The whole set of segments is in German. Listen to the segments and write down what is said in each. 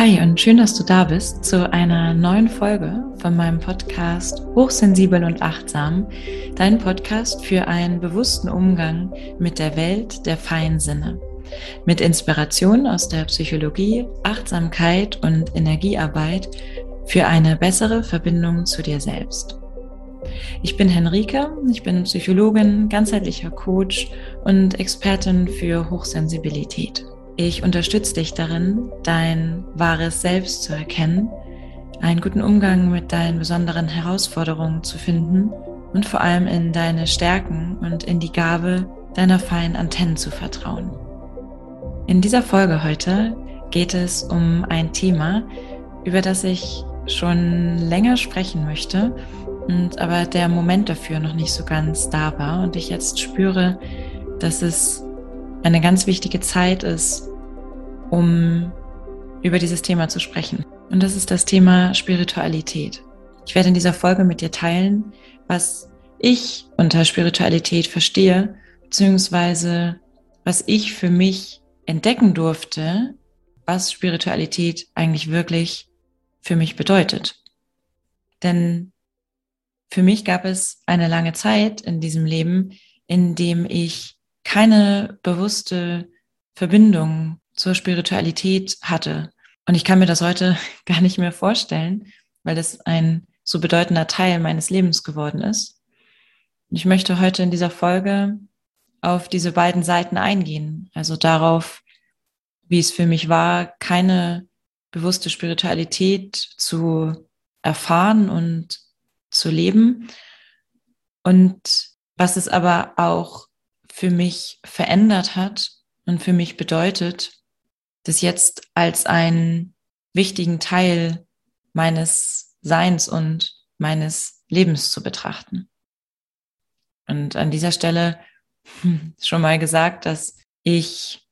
Hi und schön, dass du da bist zu einer neuen Folge von meinem Podcast Hochsensibel und Achtsam, dein Podcast für einen bewussten Umgang mit der Welt der feinen Sinne. Mit Inspiration aus der Psychologie, Achtsamkeit und Energiearbeit für eine bessere Verbindung zu dir selbst. Ich bin Henrike, ich bin Psychologin, ganzheitlicher Coach und Expertin für Hochsensibilität. Ich unterstütze dich darin, dein wahres Selbst zu erkennen, einen guten Umgang mit deinen besonderen Herausforderungen zu finden und vor allem in deine Stärken und in die Gabe deiner feinen Antennen zu vertrauen. In dieser Folge heute geht es um ein Thema, über das ich schon länger sprechen möchte und aber der Moment dafür noch nicht so ganz da war und ich jetzt spüre, dass es eine ganz wichtige Zeit ist, um über dieses Thema zu sprechen. Und das ist das Thema Spiritualität. Ich werde in dieser Folge mit dir teilen, was ich unter Spiritualität verstehe, beziehungsweise was ich für mich entdecken durfte, was Spiritualität eigentlich wirklich für mich bedeutet. Denn für mich gab es eine lange Zeit in diesem Leben, in dem ich keine bewusste Verbindung zur Spiritualität hatte. Und ich kann mir das heute gar nicht mehr vorstellen, weil das ein so bedeutender Teil meines Lebens geworden ist. Und ich möchte heute in dieser Folge auf diese beiden Seiten eingehen, also darauf, wie es für mich war, keine bewusste Spiritualität zu erfahren und zu leben und was es aber auch für mich verändert hat und für mich bedeutet, das jetzt als einen wichtigen Teil meines Seins und meines Lebens zu betrachten. Und an dieser Stelle schon mal gesagt, dass ich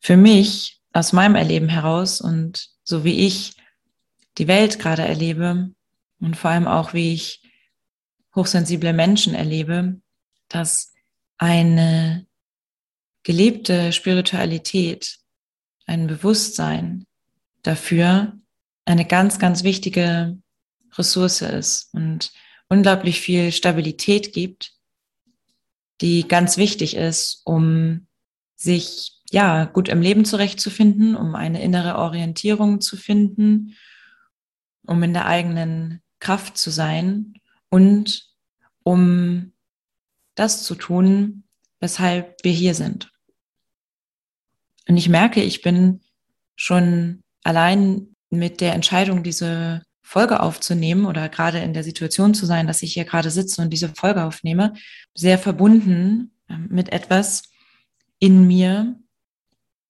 für mich aus meinem Erleben heraus und so wie ich die Welt gerade erlebe und vor allem auch wie ich hochsensible Menschen erlebe, dass eine gelebte Spiritualität ein Bewusstsein dafür eine ganz, ganz wichtige Ressource ist und unglaublich viel Stabilität gibt, die ganz wichtig ist, um sich ja gut im Leben zurechtzufinden, um eine innere Orientierung zu finden, um in der eigenen Kraft zu sein und um das zu tun, weshalb wir hier sind. Und ich merke, ich bin schon allein mit der Entscheidung, diese Folge aufzunehmen oder gerade in der Situation zu sein, dass ich hier gerade sitze und diese Folge aufnehme, sehr verbunden ähm, mit etwas in mir,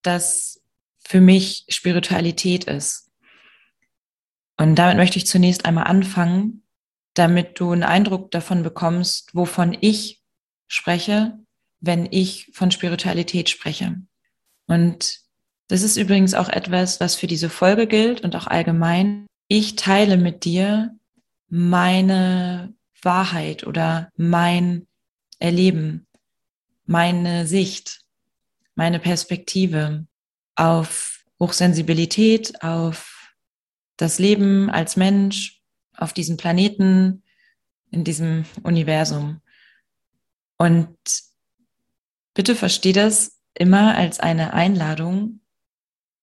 das für mich Spiritualität ist. Und damit möchte ich zunächst einmal anfangen, damit du einen Eindruck davon bekommst, wovon ich spreche, wenn ich von Spiritualität spreche. Und das ist übrigens auch etwas, was für diese Folge gilt und auch allgemein. Ich teile mit dir meine Wahrheit oder mein Erleben, meine Sicht, meine Perspektive auf Hochsensibilität, auf das Leben als Mensch, auf diesem Planeten, in diesem Universum. Und bitte versteh das immer als eine Einladung,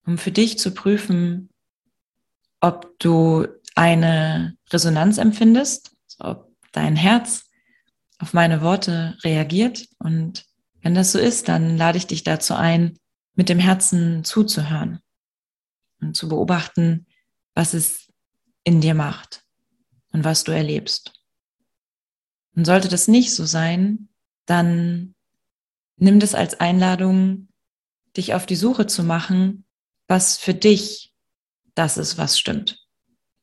um für dich zu prüfen, ob du eine Resonanz empfindest, ob dein Herz auf meine Worte reagiert. Und wenn das so ist, dann lade ich dich dazu ein, mit dem Herzen zuzuhören und zu beobachten, was es in dir macht und was du erlebst. Und sollte das nicht so sein, dann nimm das als Einladung, dich auf die Suche zu machen, was für dich das ist, was stimmt.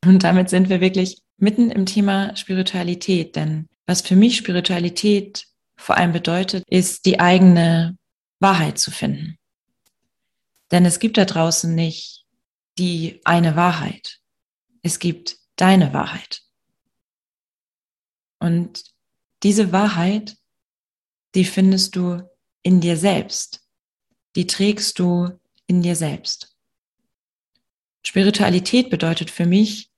Und damit sind wir wirklich mitten im Thema Spiritualität, denn was für mich Spiritualität vor allem bedeutet, ist die eigene Wahrheit zu finden. Denn es gibt da draußen nicht die eine Wahrheit. Es gibt deine Wahrheit. Und diese Wahrheit, die findest du in dir selbst. Die trägst du in dir selbst. Spiritualität bedeutet für mich,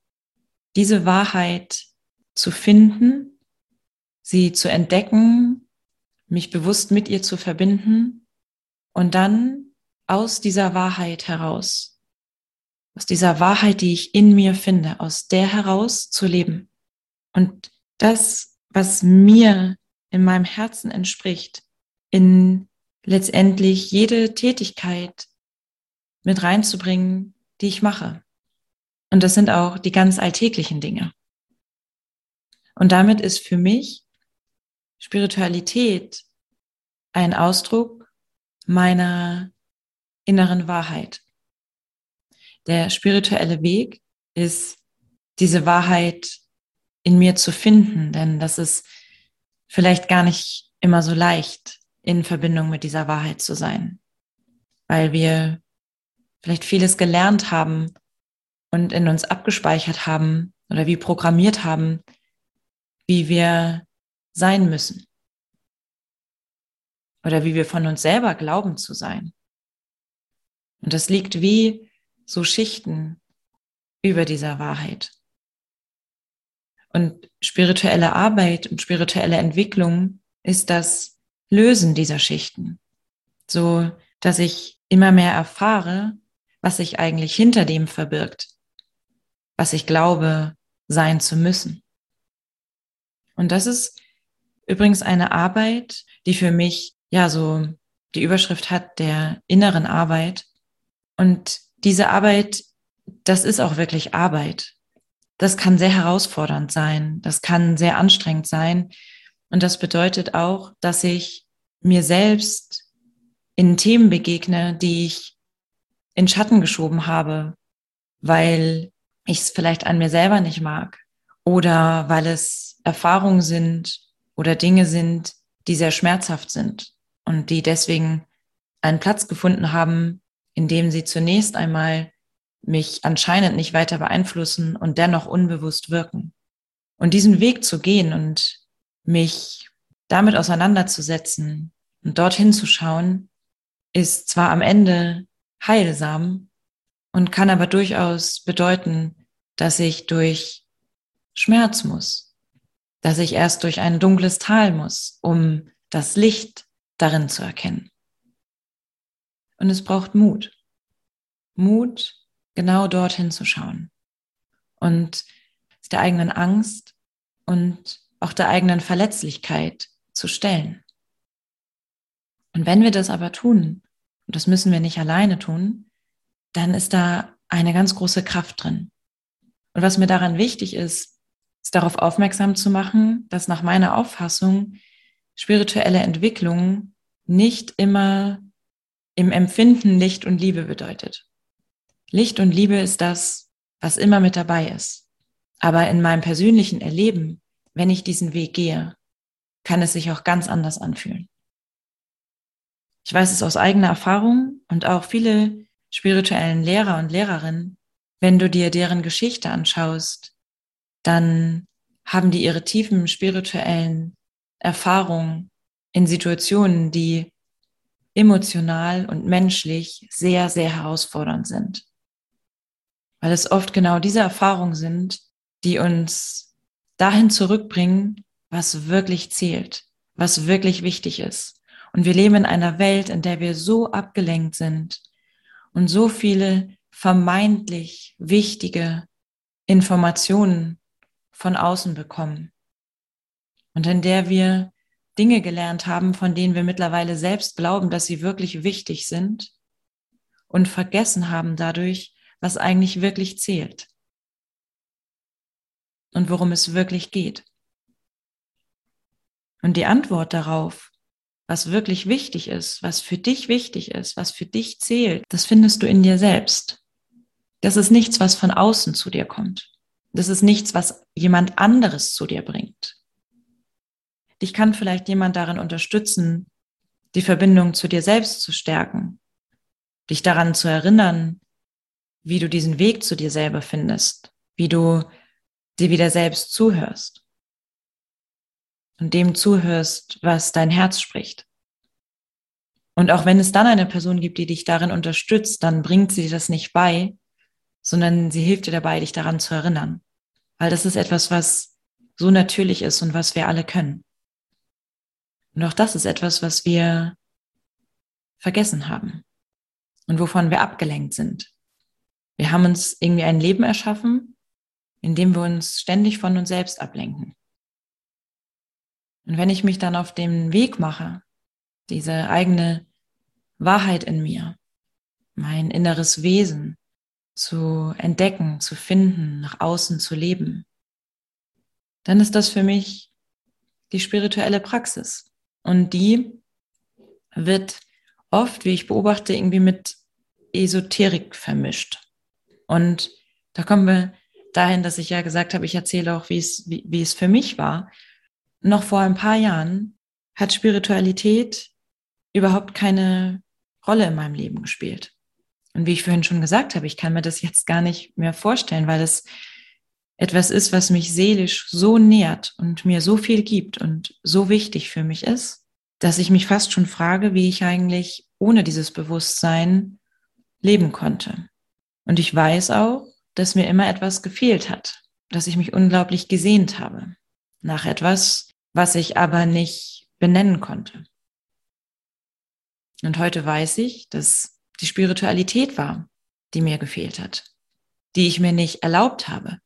diese Wahrheit zu finden, sie zu entdecken, mich bewusst mit ihr zu verbinden und dann aus dieser Wahrheit heraus, aus dieser Wahrheit, die ich in mir finde, aus der heraus zu leben. Und das, was mir in meinem Herzen entspricht, in letztendlich jede Tätigkeit mit reinzubringen, die ich mache. Und das sind auch die ganz alltäglichen Dinge. Und damit ist für mich Spiritualität ein Ausdruck meiner inneren Wahrheit. Der spirituelle Weg ist, diese Wahrheit in mir zu finden, denn das ist vielleicht gar nicht immer so leicht, in Verbindung mit dieser Wahrheit zu sein, weil wir vielleicht vieles gelernt haben und in uns abgespeichert haben oder wie programmiert haben, wie wir sein müssen oder wie wir von uns selber glauben zu sein. Und das liegt wie so Schichten über dieser Wahrheit. Und spirituelle Arbeit und spirituelle Entwicklung ist das Lösen dieser Schichten, so dass ich immer mehr erfahre, was sich eigentlich hinter dem verbirgt, was ich glaube sein zu müssen. Und das ist übrigens eine Arbeit, die für mich ja so die Überschrift hat der inneren Arbeit, und diese Arbeit, das ist auch wirklich Arbeit. Das kann sehr herausfordernd sein. Das kann sehr anstrengend sein. Und das bedeutet auch, dass ich mir selbst in Themen begegne, die ich in Schatten geschoben habe, weil ich es vielleicht an mir selber nicht mag oder weil es Erfahrungen sind oder Dinge sind, die sehr schmerzhaft sind und die deswegen einen Platz gefunden haben indem sie zunächst einmal mich anscheinend nicht weiter beeinflussen und dennoch unbewusst wirken. Und diesen Weg zu gehen und mich damit auseinanderzusetzen und dorthin zu schauen, ist zwar am Ende heilsam und kann aber durchaus bedeuten, dass ich durch Schmerz muss, dass ich erst durch ein dunkles Tal muss, um das Licht darin zu erkennen. Und es braucht Mut. Mut, genau dorthin zu schauen. Und der eigenen Angst und auch der eigenen Verletzlichkeit zu stellen. Und wenn wir das aber tun, und das müssen wir nicht alleine tun, dann ist da eine ganz große Kraft drin. Und was mir daran wichtig ist, ist darauf aufmerksam zu machen, dass nach meiner Auffassung spirituelle Entwicklung nicht immer im Empfinden Licht und Liebe bedeutet. Licht und Liebe ist das, was immer mit dabei ist. Aber in meinem persönlichen Erleben, wenn ich diesen Weg gehe, kann es sich auch ganz anders anfühlen. Ich weiß es aus eigener Erfahrung und auch viele spirituellen Lehrer und Lehrerinnen, wenn du dir deren Geschichte anschaust, dann haben die ihre tiefen spirituellen Erfahrungen in Situationen, die emotional und menschlich sehr, sehr herausfordernd sind. Weil es oft genau diese Erfahrungen sind, die uns dahin zurückbringen, was wirklich zählt, was wirklich wichtig ist. Und wir leben in einer Welt, in der wir so abgelenkt sind und so viele vermeintlich wichtige Informationen von außen bekommen. Und in der wir Dinge gelernt haben, von denen wir mittlerweile selbst glauben, dass sie wirklich wichtig sind und vergessen haben dadurch, was eigentlich wirklich zählt und worum es wirklich geht. Und die Antwort darauf, was wirklich wichtig ist, was für dich wichtig ist, was für dich zählt, das findest du in dir selbst. Das ist nichts, was von außen zu dir kommt. Das ist nichts, was jemand anderes zu dir bringt. Dich kann vielleicht jemand darin unterstützen, die Verbindung zu dir selbst zu stärken, dich daran zu erinnern, wie du diesen Weg zu dir selber findest, wie du dir wieder selbst zuhörst und dem zuhörst, was dein Herz spricht. Und auch wenn es dann eine Person gibt, die dich darin unterstützt, dann bringt sie das nicht bei, sondern sie hilft dir dabei, dich daran zu erinnern. Weil das ist etwas, was so natürlich ist und was wir alle können. Und auch das ist etwas, was wir vergessen haben und wovon wir abgelenkt sind. Wir haben uns irgendwie ein Leben erschaffen, in dem wir uns ständig von uns selbst ablenken. Und wenn ich mich dann auf den Weg mache, diese eigene Wahrheit in mir, mein inneres Wesen zu entdecken, zu finden, nach außen zu leben, dann ist das für mich die spirituelle Praxis. Und die wird oft, wie ich beobachte, irgendwie mit Esoterik vermischt. Und da kommen wir dahin, dass ich ja gesagt habe, ich erzähle auch, wie es, wie, wie es für mich war. Noch vor ein paar Jahren hat Spiritualität überhaupt keine Rolle in meinem Leben gespielt. Und wie ich vorhin schon gesagt habe, ich kann mir das jetzt gar nicht mehr vorstellen, weil es etwas ist, was mich seelisch so nährt und mir so viel gibt und so wichtig für mich ist, dass ich mich fast schon frage, wie ich eigentlich ohne dieses Bewusstsein leben konnte. Und ich weiß auch, dass mir immer etwas gefehlt hat, dass ich mich unglaublich gesehnt habe nach etwas, was ich aber nicht benennen konnte. Und heute weiß ich, dass die Spiritualität war, die mir gefehlt hat, die ich mir nicht erlaubt habe,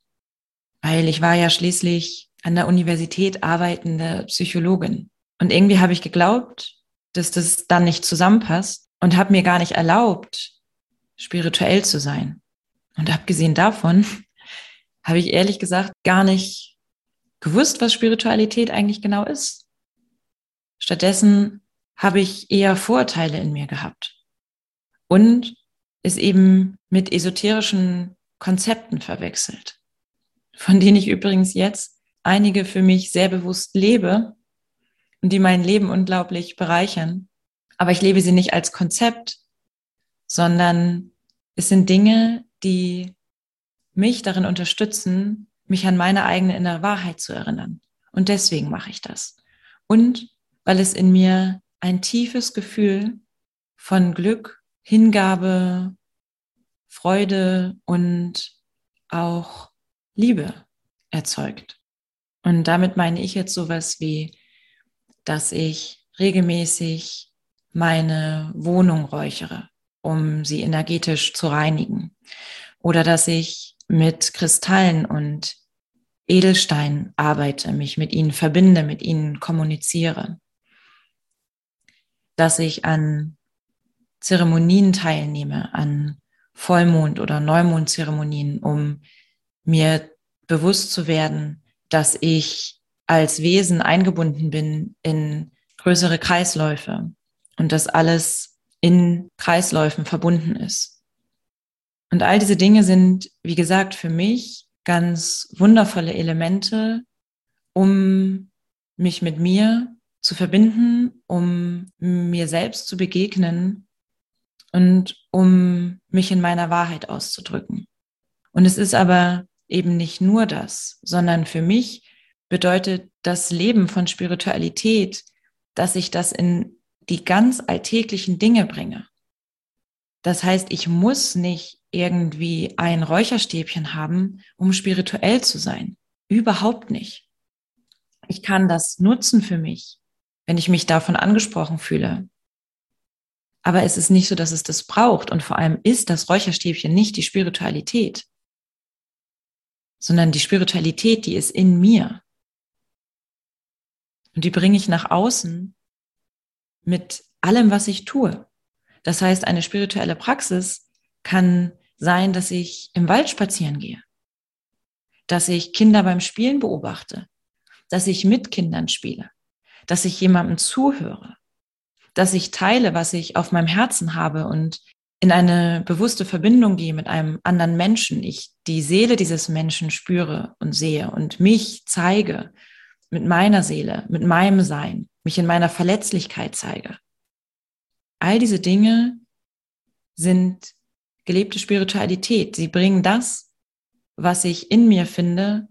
weil ich war ja schließlich an der Universität arbeitende Psychologin. Und irgendwie habe ich geglaubt, dass das dann nicht zusammenpasst und habe mir gar nicht erlaubt, spirituell zu sein. Und abgesehen davon habe ich ehrlich gesagt gar nicht gewusst, was Spiritualität eigentlich genau ist. Stattdessen habe ich eher Vorurteile in mir gehabt und es eben mit esoterischen Konzepten verwechselt, von denen ich übrigens jetzt einige für mich sehr bewusst lebe und die mein Leben unglaublich bereichern. Aber ich lebe sie nicht als Konzept, sondern es sind Dinge, die mich darin unterstützen, mich an meine eigene innere Wahrheit zu erinnern. Und deswegen mache ich das. Und weil es in mir ein tiefes Gefühl von Glück, Hingabe, Freude und auch Liebe erzeugt. Und damit meine ich jetzt sowas wie, dass ich regelmäßig meine Wohnung räuchere, um sie energetisch zu reinigen. Oder dass ich mit Kristallen und Edelsteinen arbeite, mich mit ihnen verbinde, mit ihnen kommuniziere dass ich an Zeremonien teilnehme, an Vollmond- oder Neumondzeremonien, um mir bewusst zu werden, dass ich als Wesen eingebunden bin in größere Kreisläufe und dass alles in Kreisläufen verbunden ist. Und all diese Dinge sind, wie gesagt, für mich ganz wundervolle Elemente, um mich mit mir zu verbinden, um mir selbst zu begegnen und um mich in meiner Wahrheit auszudrücken. Und es ist aber eben nicht nur das, sondern für mich bedeutet das Leben von Spiritualität, dass ich das in die ganz alltäglichen Dinge bringe. Das heißt, ich muss nicht irgendwie ein Räucherstäbchen haben, um spirituell zu sein. Überhaupt nicht. Ich kann das nutzen für mich wenn ich mich davon angesprochen fühle. Aber es ist nicht so, dass es das braucht. Und vor allem ist das Räucherstäbchen nicht die Spiritualität, sondern die Spiritualität, die ist in mir. Und die bringe ich nach außen mit allem, was ich tue. Das heißt, eine spirituelle Praxis kann sein, dass ich im Wald spazieren gehe, dass ich Kinder beim Spielen beobachte, dass ich mit Kindern spiele, dass ich jemandem zuhöre, dass ich teile, was ich auf meinem Herzen habe und in eine bewusste Verbindung gehe mit einem anderen Menschen, ich die Seele dieses Menschen spüre und sehe und mich zeige mit meiner Seele, mit meinem Sein, mich in meiner Verletzlichkeit zeige. All diese Dinge sind gelebte Spiritualität. Sie bringen das, was ich in mir finde,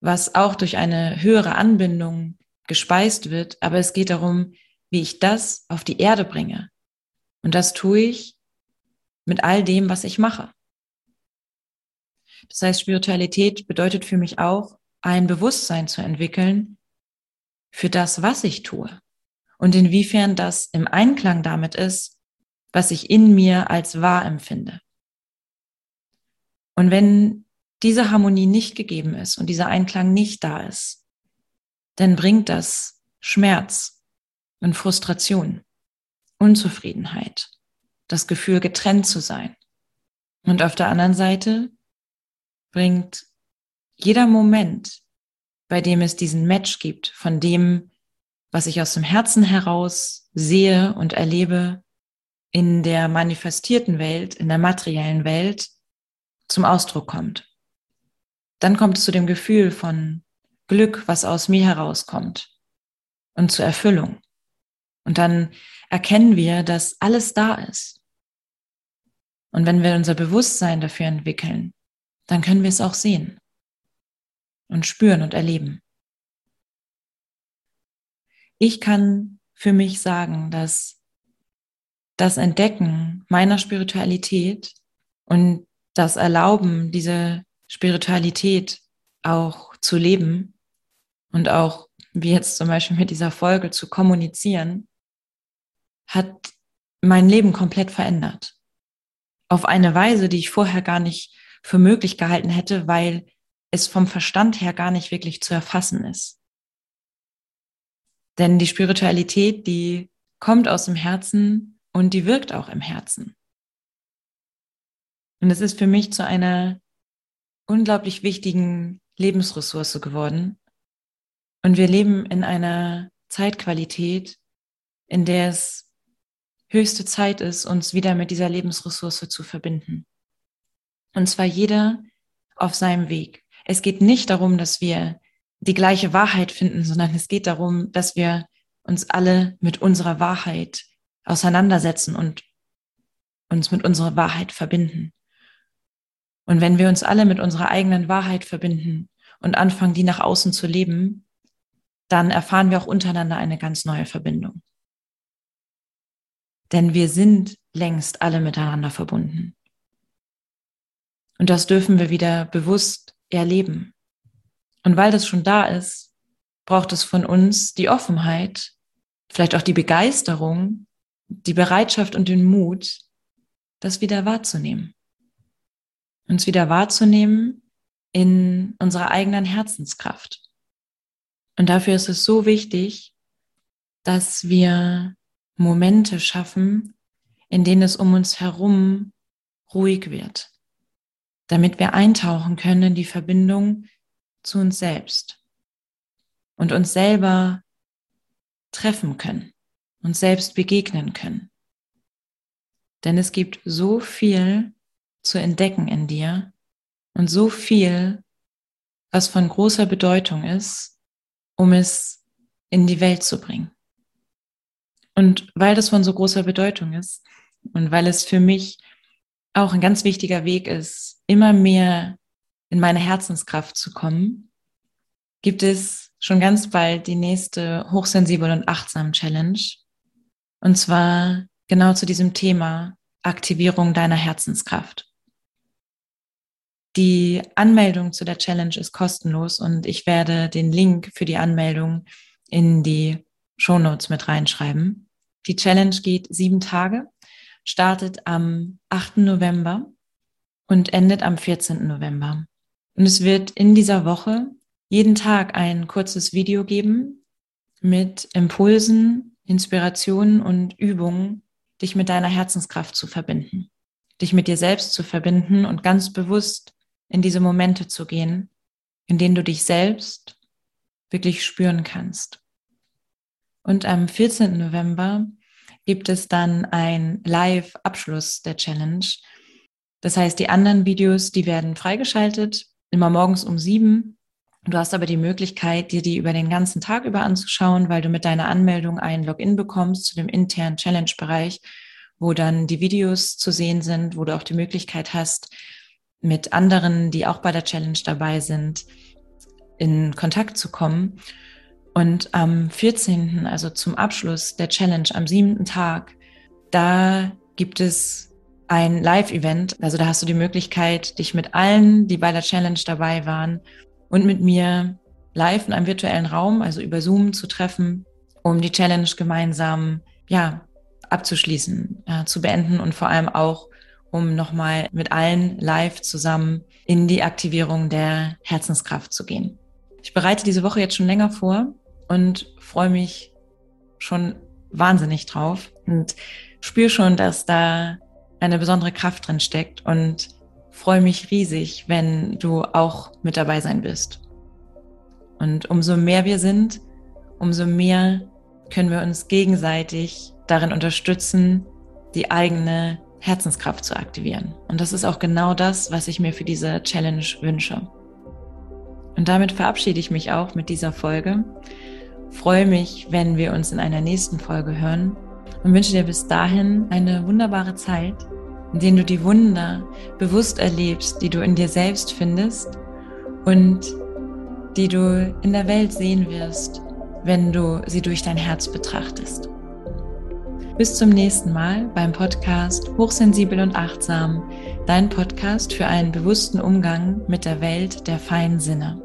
was auch durch eine höhere Anbindung gespeist wird, aber es geht darum, wie ich das auf die Erde bringe. Und das tue ich mit all dem, was ich mache. Das heißt, Spiritualität bedeutet für mich auch, ein Bewusstsein zu entwickeln für das, was ich tue und inwiefern das im Einklang damit ist, was ich in mir als wahr empfinde. Und wenn diese Harmonie nicht gegeben ist und dieser Einklang nicht da ist, dann bringt das Schmerz und Frustration, Unzufriedenheit, das Gefühl, getrennt zu sein. Und auf der anderen Seite bringt jeder Moment, bei dem es diesen Match gibt, von dem, was ich aus dem Herzen heraus sehe und erlebe, in der manifestierten Welt, in der materiellen Welt zum Ausdruck kommt. Dann kommt es zu dem Gefühl von Glück, was aus mir herauskommt und zur Erfüllung. Und dann erkennen wir, dass alles da ist. Und wenn wir unser Bewusstsein dafür entwickeln, dann können wir es auch sehen und spüren und erleben. Ich kann für mich sagen, dass das Entdecken meiner Spiritualität und das Erlauben, diese Spiritualität auch zu leben und auch, wie jetzt zum Beispiel mit dieser Folge, zu kommunizieren, hat mein Leben komplett verändert. Auf eine Weise, die ich vorher gar nicht für möglich gehalten hätte, weil es vom Verstand her gar nicht wirklich zu erfassen ist. Denn die Spiritualität, die kommt aus dem Herzen und die wirkt auch im Herzen. Und es ist für mich zu einer unglaublich wichtigen Lebensressource geworden. Und wir leben in einer Zeitqualität, in der es höchste Zeit ist, uns wieder mit dieser Lebensressource zu verbinden. Und zwar jeder auf seinem Weg. Es geht nicht darum, dass wir die gleiche Wahrheit finden, sondern es geht darum, dass wir uns alle mit unserer Wahrheit auseinandersetzen und uns mit unserer Wahrheit verbinden. Und wenn wir uns alle mit unserer eigenen Wahrheit verbinden und anfangen, die nach außen zu leben, dann erfahren wir auch untereinander eine ganz neue Verbindung. Denn wir sind längst alle miteinander verbunden. Und das dürfen wir wieder bewusst erleben. Und weil das schon da ist, braucht es von uns die Offenheit, vielleicht auch die Begeisterung, die Bereitschaft und den Mut, das wieder wahrzunehmen. Uns wieder wahrzunehmen in unserer eigenen Herzenskraft. Und dafür ist es so wichtig, dass wir Momente schaffen, in denen es um uns herum ruhig wird, damit wir eintauchen können in die Verbindung zu uns selbst und uns selber treffen können, uns selbst begegnen können. Denn es gibt so viel zu entdecken in dir und so viel, was von großer Bedeutung ist, um es in die Welt zu bringen. Und weil das von so großer Bedeutung ist und weil es für mich auch ein ganz wichtiger Weg ist, immer mehr in meine Herzenskraft zu kommen, gibt es schon ganz bald die nächste Hochsensibel und Achtsam Challenge. Und zwar genau zu diesem Thema Aktivierung deiner Herzenskraft. Die Anmeldung zu der Challenge ist kostenlos und ich werde den Link für die Anmeldung in die Show Notes mit reinschreiben. Die Challenge geht sieben Tage, startet am 8. November und endet am 14. November. Und es wird in dieser Woche jeden Tag ein kurzes Video geben mit Impulsen, Inspirationen und Übungen, dich mit deiner Herzenskraft zu verbinden, dich mit dir selbst zu verbinden und ganz bewusst in diese Momente zu gehen, in denen du dich selbst wirklich spüren kannst. Und am 14. November gibt es dann ein Live-Abschluss der Challenge. Das heißt, die anderen Videos, die werden freigeschaltet immer morgens um sieben. Du hast aber die Möglichkeit, dir die über den ganzen Tag über anzuschauen, weil du mit deiner Anmeldung ein Login bekommst zu dem internen Challenge-Bereich, wo dann die Videos zu sehen sind, wo du auch die Möglichkeit hast, mit anderen, die auch bei der Challenge dabei sind, in Kontakt zu kommen. Und am 14., also zum Abschluss der Challenge, am siebten Tag, da gibt es ein Live-Event. Also da hast du die Möglichkeit, dich mit allen, die bei der Challenge dabei waren und mit mir live in einem virtuellen Raum, also über Zoom zu treffen, um die Challenge gemeinsam, ja, abzuschließen, äh, zu beenden und vor allem auch, um nochmal mit allen live zusammen in die Aktivierung der Herzenskraft zu gehen. Ich bereite diese Woche jetzt schon länger vor und freue mich schon wahnsinnig drauf und spüre schon, dass da eine besondere Kraft drin steckt und freue mich riesig, wenn du auch mit dabei sein bist. Und umso mehr wir sind, umso mehr können wir uns gegenseitig darin unterstützen, die eigene Herzenskraft zu aktivieren. Und das ist auch genau das, was ich mir für diese Challenge wünsche. Und damit verabschiede ich mich auch mit dieser Folge. Freue mich, wenn wir uns in einer nächsten Folge hören und wünsche dir bis dahin eine wunderbare Zeit, in der du die Wunder bewusst erlebst, die du in dir selbst findest und die du in der Welt sehen wirst, wenn du sie durch dein Herz betrachtest. Bis zum nächsten Mal beim Podcast Hochsensibel und Achtsam, dein Podcast für einen bewussten Umgang mit der Welt der feinen Sinne.